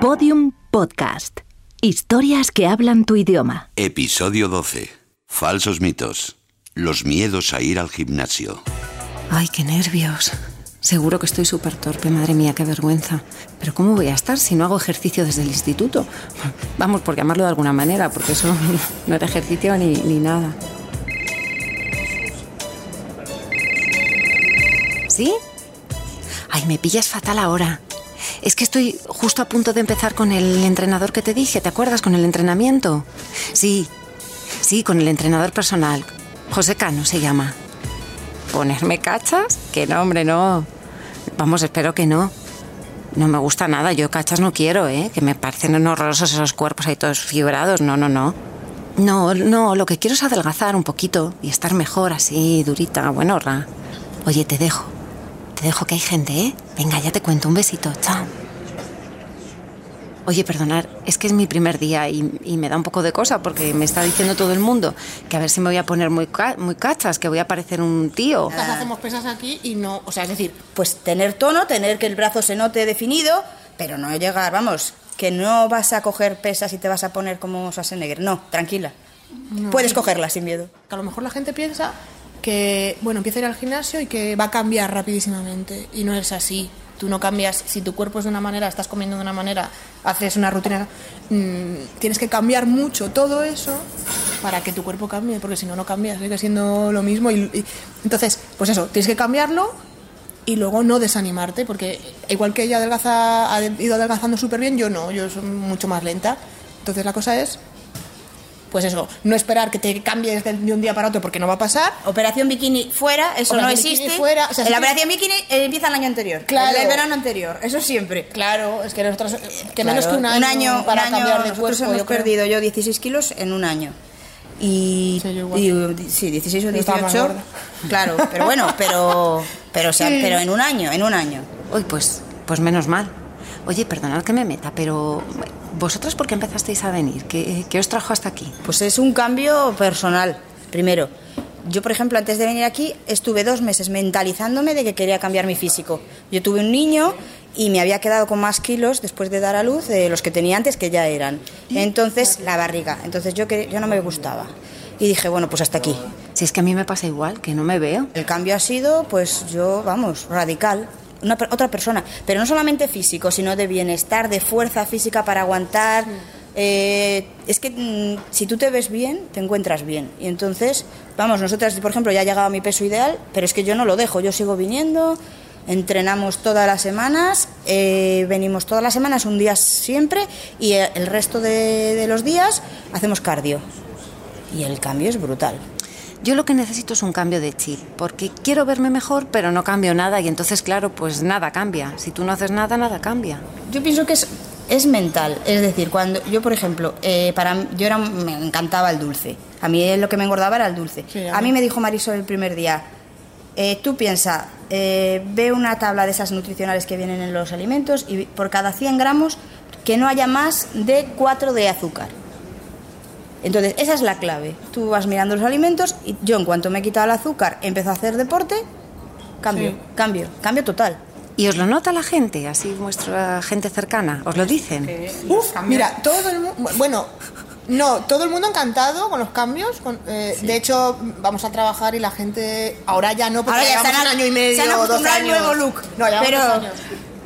Podium Podcast. Historias que hablan tu idioma. Episodio 12. Falsos mitos. Los miedos a ir al gimnasio. Ay, qué nervios. Seguro que estoy súper torpe, madre mía, qué vergüenza. Pero ¿cómo voy a estar si no hago ejercicio desde el instituto? Vamos, por llamarlo de alguna manera, porque eso no era ejercicio ni, ni nada. ¿Sí? Ay, me pillas fatal ahora. Es que estoy justo a punto de empezar con el entrenador que te dije, ¿te acuerdas? Con el entrenamiento. Sí, sí, con el entrenador personal. José Cano se llama. ¿Ponerme cachas? Que no, hombre, no. Vamos, espero que no. No me gusta nada, yo cachas no quiero, ¿eh? Que me parecen horrorosos esos cuerpos ahí todos fibrados. No, no, no. No, no, lo que quiero es adelgazar un poquito y estar mejor así, durita, buenorra. Oye, te dejo. Te dejo que hay gente, ¿eh? Venga, ya te cuento. Un besito. Chao. Oye, perdonar, es que es mi primer día y, y me da un poco de cosa porque me está diciendo todo el mundo que a ver si me voy a poner muy, ca- muy cachas, que voy a parecer un tío. Las hacemos pesas aquí y no, o sea, es decir, Pues tener tono, tener que el brazo se note definido, pero no llegar, vamos, que no vas a coger pesas y te vas a poner como Schwarzenegger. No, tranquila. Puedes cogerla sin miedo. que a lo mejor la gente piensa que, bueno, empieza a ir al gimnasio y que va a cambiar rapidísimamente. Y no es así. Tú no cambias, si tu cuerpo es de una manera, estás comiendo de una manera, haces una rutina, mm, tienes que cambiar mucho todo eso para que tu cuerpo cambie, porque si no, no cambia, sigue siendo lo mismo. Y, y- entonces, pues eso, tienes que cambiarlo y luego no desanimarte, porque igual que ella adelgaza, ha ido adelgazando súper bien, yo no, yo soy mucho más lenta. Entonces la cosa es, pues eso, no esperar que te cambies de de un día para otro porque no va a pasar. Operación bikini fuera, eso no existe. fuera, o sea, la sí. operación bikini eh, empieza el año anterior. Claro. El, el verano anterior, eso siempre. Claro, es que nosotros, eh, que Claro, menos que un año, para un año, cambiar de cuerpo. hemos yo perdido yo 16 kilos en un año. Y, Sí, yo igual. y- sí, 16 o Yo estaba más 18. gorda. Claro, pero bueno, pero pero o sea, pero en un año, en un año. Uy, pues, pues menos mal. Oye, perdonad que me meta, pero ¿vosotras por qué empezasteis a venir? ¿Qué, qué os trajo hasta aquí? Pues es un cambio personal. Primero, yo, por ejemplo, antes de venir aquí, estuve dos meses mentalizándome de que quería cambiar mi físico. Yo tuve un niño y me había quedado con más kilos después de dar a luz de los que tenía antes, que ya eran. Entonces, la barriga. Entonces, yo, yo no me gustaba. Y dije, bueno, pues hasta aquí. Si es que a mí me pasa igual, que no me veo. El cambio ha sido, pues yo, vamos, radical. Una, otra persona, pero no solamente físico, sino de bienestar, de fuerza física para aguantar. Eh, es que mm, si tú te ves bien, te encuentras bien. Y entonces, vamos, nosotras, por ejemplo, ya he llegado a mi peso ideal, pero es que yo no lo dejo, yo sigo viniendo, entrenamos todas las semanas, eh, venimos todas las semanas, un día siempre, y eh, el resto de, de los días hacemos cardio. Y el cambio es brutal. Yo lo que necesito es un cambio de chip, porque quiero verme mejor, pero no cambio nada y entonces, claro, pues nada cambia. Si tú no haces nada, nada cambia. Yo pienso que es, es mental, es decir, cuando yo, por ejemplo, eh, para yo era, me encantaba el dulce. A mí lo que me engordaba era el dulce. Sí, a mí me dijo Marisol el primer día, eh, tú piensa, eh, ve una tabla de esas nutricionales que vienen en los alimentos y por cada 100 gramos que no haya más de 4 de azúcar. Entonces, esa es la clave. Tú vas mirando los alimentos y yo en cuanto me he quitado el azúcar, empiezo a hacer deporte, cambio, Sí. cambio, cambio total. ¿Y os lo nota la gente, así vuestra gente cercana? ¿Os lo dicen? Uf, mira, todo el mundo, bueno, no, todo el mundo encantado con los cambios. con- eh, De hecho, vamos a trabajar y la gente, ahora ya no, porque Ahora ya llevamos un año y medio, se han dos al años. nuevo look. No, llevamos Pero- dos años.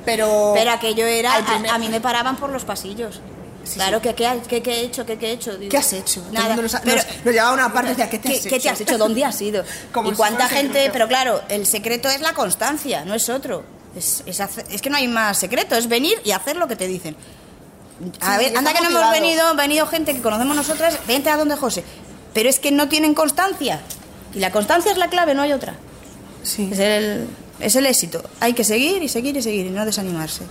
Pero, Pero aquello era, a mí me paraban por los pasillos. Claro, que ¿qué, ha- qué- qué he hecho? ¿Qué, qué he hecho? Digo, ¿Qué has hecho? Nada. nos ha- pero, nos- nos llevaba una parte y decía, ¿qué te has ¿qué, hecho? te has hecho? ¿Dónde has ido? Como y cuánta gente... secreto. Pero claro, el secreto es la constancia, no es otro. Es, es, hacer- es que no hay más secreto, es venir y hacer lo que te dicen. A Sí, ver, anda que no hemos venido, venido gente que conocemos nosotras, vente a donde José. Pero es que no tienen constancia. Y la constancia es la clave, no hay otra. Sí. Es el, es el éxito. Hay que seguir y seguir y seguir y no desanimarse.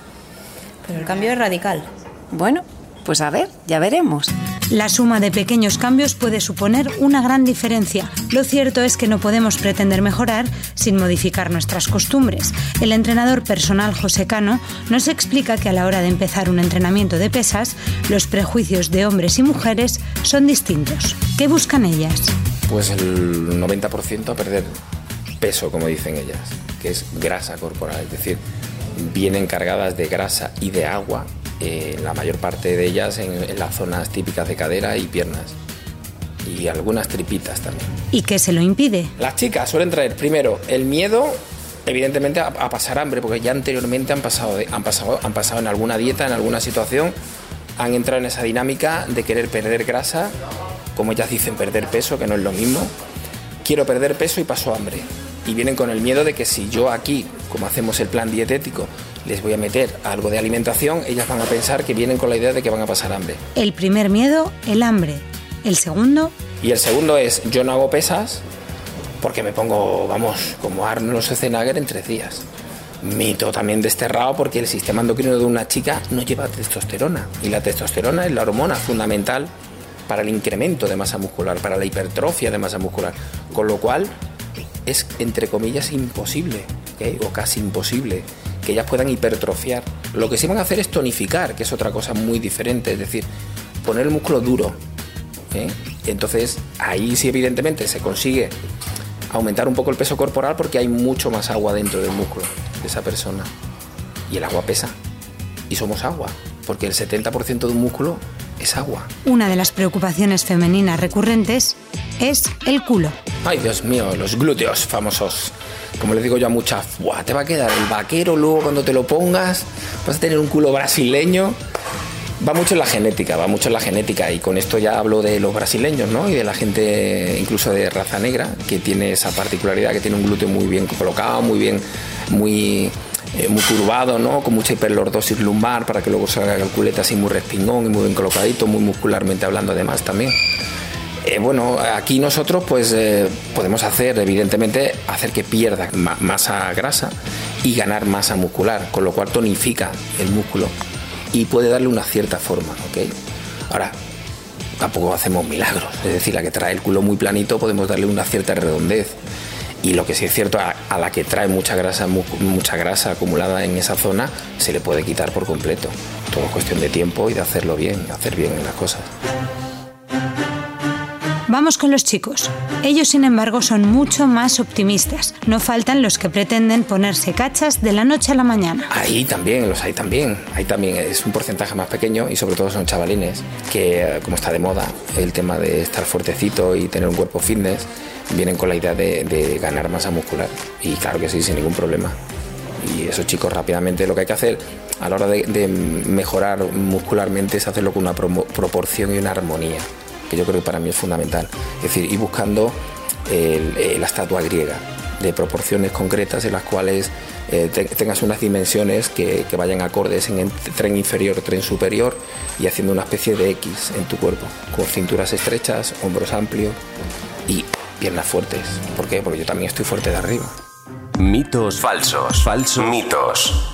Pero el cambio es radical. Bueno, pues a ver, ya veremos. La suma de pequeños cambios puede suponer una gran diferencia. Lo cierto es que no podemos pretender mejorar sin modificar nuestras costumbres. El entrenador personal José Cano nos explica que a la hora de empezar un entrenamiento de pesas, los prejuicios de hombres y mujeres son distintos. ¿Qué buscan ellas? Pues el 90% a perder peso, como dicen ellas, que es grasa corporal, es decir, vienen cargadas de grasa y de agua eh, la mayor parte de ellas en, en las zonas típicas de cadera y piernas. Y algunas tripitas también. ¿Y qué se lo impide? Las chicas suelen traer primero el miedo, evidentemente, a, a pasar hambre, porque ya anteriormente han pasado, han, pasado, han pasado en alguna dieta, en alguna situación, han entrado en esa dinámica de querer perder grasa, como ellas dicen, perder peso, que no es lo mismo. Quiero perder peso y paso hambre. Y vienen con el miedo de que si yo aquí, como hacemos el plan dietético, les voy a meter algo de alimentación, ellas van a pensar que vienen con la idea de que van a pasar hambre. El primer miedo, el hambre. El segundo, Y el segundo es, yo no hago pesas porque me pongo, vamos, como Arnold Schwarzenegger en tres días. Mito también desterrado porque el sistema endocrino de una chica no lleva testosterona. Y la testosterona es la hormona fundamental para el incremento de masa muscular, para la hipertrofia de masa muscular. Con lo cual es, entre comillas, imposible, o casi imposible, que ellas puedan hipertrofiar. Lo que sí van a hacer es tonificar, que es otra cosa muy diferente, es decir, poner el músculo duro. ¿eh? Entonces, ahí sí, evidentemente, se consigue aumentar un poco el peso corporal porque hay mucho más agua dentro del músculo de esa persona. Y el agua pesa. Y somos agua, porque el 70% de un músculo es agua. una de las preocupaciones femeninas recurrentes es el culo. Ay, Dios mío, los glúteos famosos. Como les digo yo a muchas, "Buah, te va a quedar el vaquero luego cuando te lo pongas, vas a tener un culo brasileño. Va mucho en la genética, va mucho en la genética y con esto ya hablo de los brasileños, ¿no? Y de la gente incluso de raza negra que tiene esa particularidad, que tiene un glúteo muy bien colocado, muy bien, muy, eh, muy curvado, ¿no? Con mucha hiperlordosis lumbar para que luego salga el culete así muy respingón y muy bien colocadito, muy muscularmente hablando además también. Eh, bueno, aquí nosotros pues eh, podemos hacer, evidentemente, hacer que pierda ma- masa grasa y ganar masa muscular, con lo cual tonifica el músculo y puede darle una cierta forma, ¿ok? Ahora, tampoco hacemos milagros, es decir, la que trae el culo muy planito podemos darle una cierta redondez. Y lo que sí es cierto, a, la que trae mucha grasa, mu- mucha grasa acumulada en esa zona, se le puede quitar por completo. Todo es cuestión de tiempo y de hacerlo bien, hacer bien las cosas. Vamos con los chicos. Ellos, sin embargo, son mucho más optimistas. No faltan los que pretenden ponerse cachas de la noche a la mañana. Ahí también, los hay también. Ahí también es un porcentaje más pequeño y sobre todo son chavalines que, como está de moda el tema de estar fuertecito y tener un cuerpo fitness, vienen con la idea de, de ganar masa muscular. Y claro que sí, sin ningún problema. Y esos chicos rápidamente lo que hay que hacer a la hora de, de mejorar muscularmente es hacerlo con una proporción y una armonía, que yo creo que para mí es fundamental. Es decir, ir buscando el- eh, la estatua griega de proporciones concretas en las cuales eh, te- tengas unas dimensiones que, que vayan acordes en el tren inferior, tren superior y haciendo una especie de X en tu cuerpo, con cinturas estrechas, hombros amplios y piernas fuertes. ¿Por qué? Porque yo también estoy fuerte de arriba. Mitos falsos. Falsos mitos.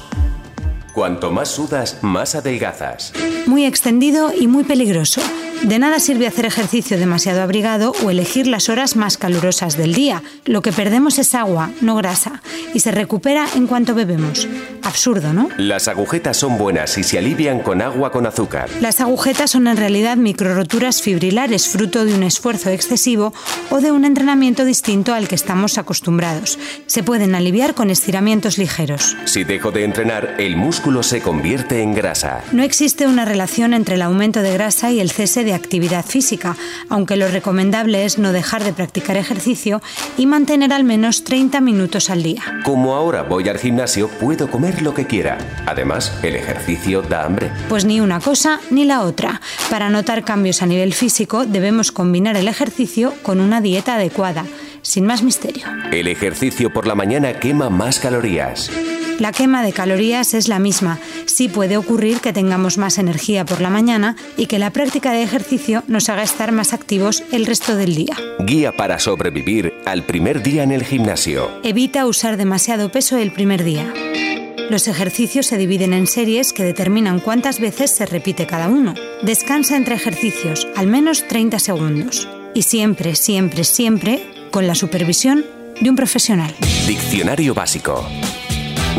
Cuanto más sudas, más adelgazas. Muy extendido y muy peligroso. De nada sirve hacer ejercicio demasiado abrigado o elegir las horas más calurosas del día. Lo que perdemos es agua, no grasa, y se recupera en cuanto bebemos. Absurdo, ¿no? Las agujetas son buenas y se alivian con agua con azúcar. Las agujetas son en realidad microroturas fibrilares fruto de un esfuerzo excesivo o de un entrenamiento distinto al que estamos acostumbrados. Se pueden aliviar con estiramientos ligeros. Si dejo de entrenar, el músculo se convierte en grasa. No existe una relación entre el aumento de grasa y el cese de actividad física, aunque lo recomendable es no dejar de practicar ejercicio y mantener al menos 30 minutos al día. Como ahora voy al gimnasio, puedo comer lo que quiera. Además, el ejercicio da hambre. Pues ni una cosa ni la otra. Para notar cambios a nivel físico debemos combinar el ejercicio con una dieta adecuada. Sin más misterio. El ejercicio por la mañana quema más calorías. La quema de calorías es la misma. Sí puede ocurrir que tengamos más energía por la mañana y que la práctica de ejercicio nos haga estar más activos el resto del día. Guía para sobrevivir al primer día en el gimnasio. Evita usar demasiado peso el primer día. Los ejercicios se dividen en series que determinan cuántas veces se repite cada uno. Descansa entre ejercicios, al menos 30 segundos. Y siempre, siempre, siempre con la supervisión de un profesional. Diccionario básico.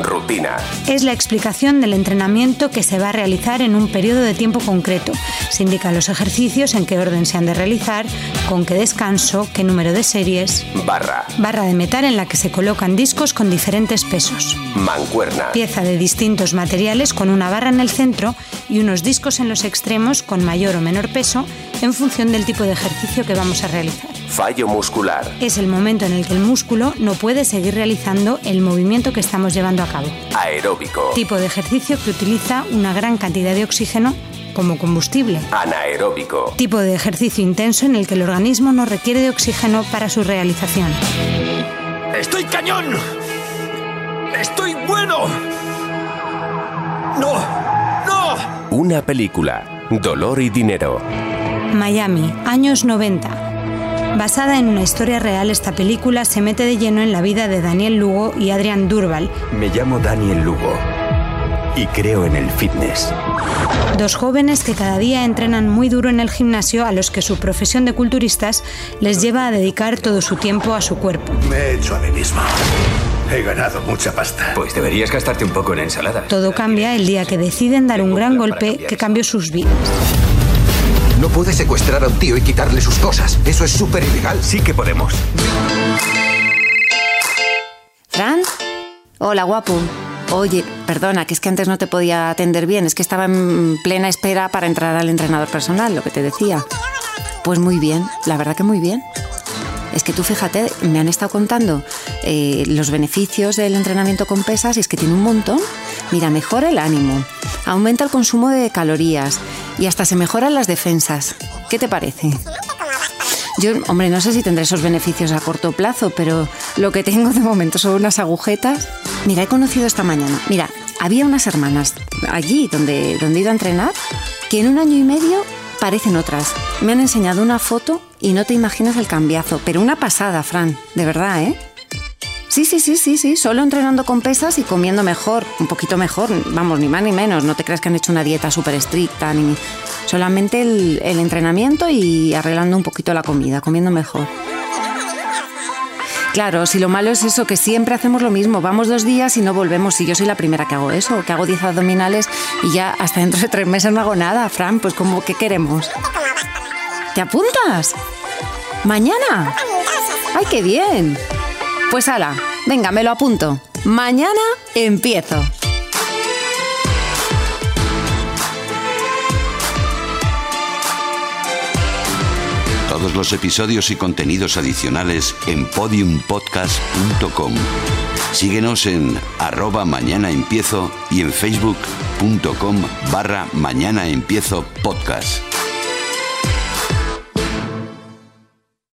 Rutina. Es la explicación del entrenamiento que se va a realizar en un periodo de tiempo concreto. Se indican los ejercicios, en qué orden se han de realizar, con qué descanso, qué número de series. Barra. Barra de metal en la que se colocan discos con diferentes pesos. Mancuerna. Pieza de distintos materiales con una barra en el centro y unos discos en los extremos con mayor o menor peso en función del tipo de ejercicio que vamos a realizar. Fallo muscular. Es el momento en el que el músculo no puede seguir realizando el movimiento que estamos llevando a cabo. Aeróbico. Tipo de ejercicio que utiliza una gran cantidad de oxígeno como combustible. Anaeróbico. Tipo de ejercicio intenso en el que el organismo no requiere de oxígeno para su realización. ¡Estoy cañón! ¡Estoy bueno! ¡No! ¡No! Una película. Dolor y dinero. Miami, años 90. Basada en una historia real, esta película se mete de lleno en la vida de Daniel Lugo y Adrian Durval, Me llamo Daniel Lugo y creo en el fitness. dos jóvenes que cada día entrenan muy duro en el gimnasio a los que su profesión de culturistas les lleva a dedicar todo su tiempo a su cuerpo. Me he hecho a mí mismo. He ganado mucha pasta. Pues deberías gastarte un poco en ensaladas. Todo cambia el día que deciden dar un gran golpe que cambió sus vidas. No puedes secuestrar a un tío y quitarle sus cosas. Eso es súper ilegal. Sí que podemos. ¿Fran? Hola, guapo. Oye, perdona, que es que antes no te podía atender bien, es que estaba en plena espera para entrar al entrenador personal, lo que te decía. Pues muy bien, la verdad que muy bien. Es que tú fíjate, me han estado contando eh, los beneficios del entrenamiento con pesas y es que tiene un montón. Mira, mejora el ánimo, aumenta el consumo de calorías y hasta se mejoran las defensas. ¿Qué te parece? Yo, hombre, no sé si tendré esos beneficios a corto plazo, pero lo que tengo de momento son unas agujetas. Mira, he conocido esta mañana. Mira, había unas hermanas allí donde, donde he ido a entrenar que en un año y medio parecen otras. Me han enseñado una foto y no te imaginas el cambiazo, pero una pasada, Fran, de verdad, ¿eh? Sí, sí, sí, sí, sí, solo entrenando con pesas y comiendo mejor, un poquito mejor, vamos, ni más ni menos, no te creas que han hecho una dieta súper estricta, ni solamente el, el entrenamiento y arreglando un poquito la comida, comiendo mejor. Claro, si lo malo es eso, que siempre hacemos lo mismo, vamos dos días y no volvemos, y yo soy la primera que hago eso, que hago 10 abdominales y ya hasta dentro de tres meses no hago nada, Fran, pues como, ¿qué queremos? ¿Te apuntas? ¿Mañana? ¡Ay, qué bien! Pues ala, venga, me lo apunto. Mañana empiezo. Todos los episodios y contenidos adicionales en podiumpodcast.com. Síguenos en arroba mañana empiezo y en facebook.com barra mañana empiezo podcast.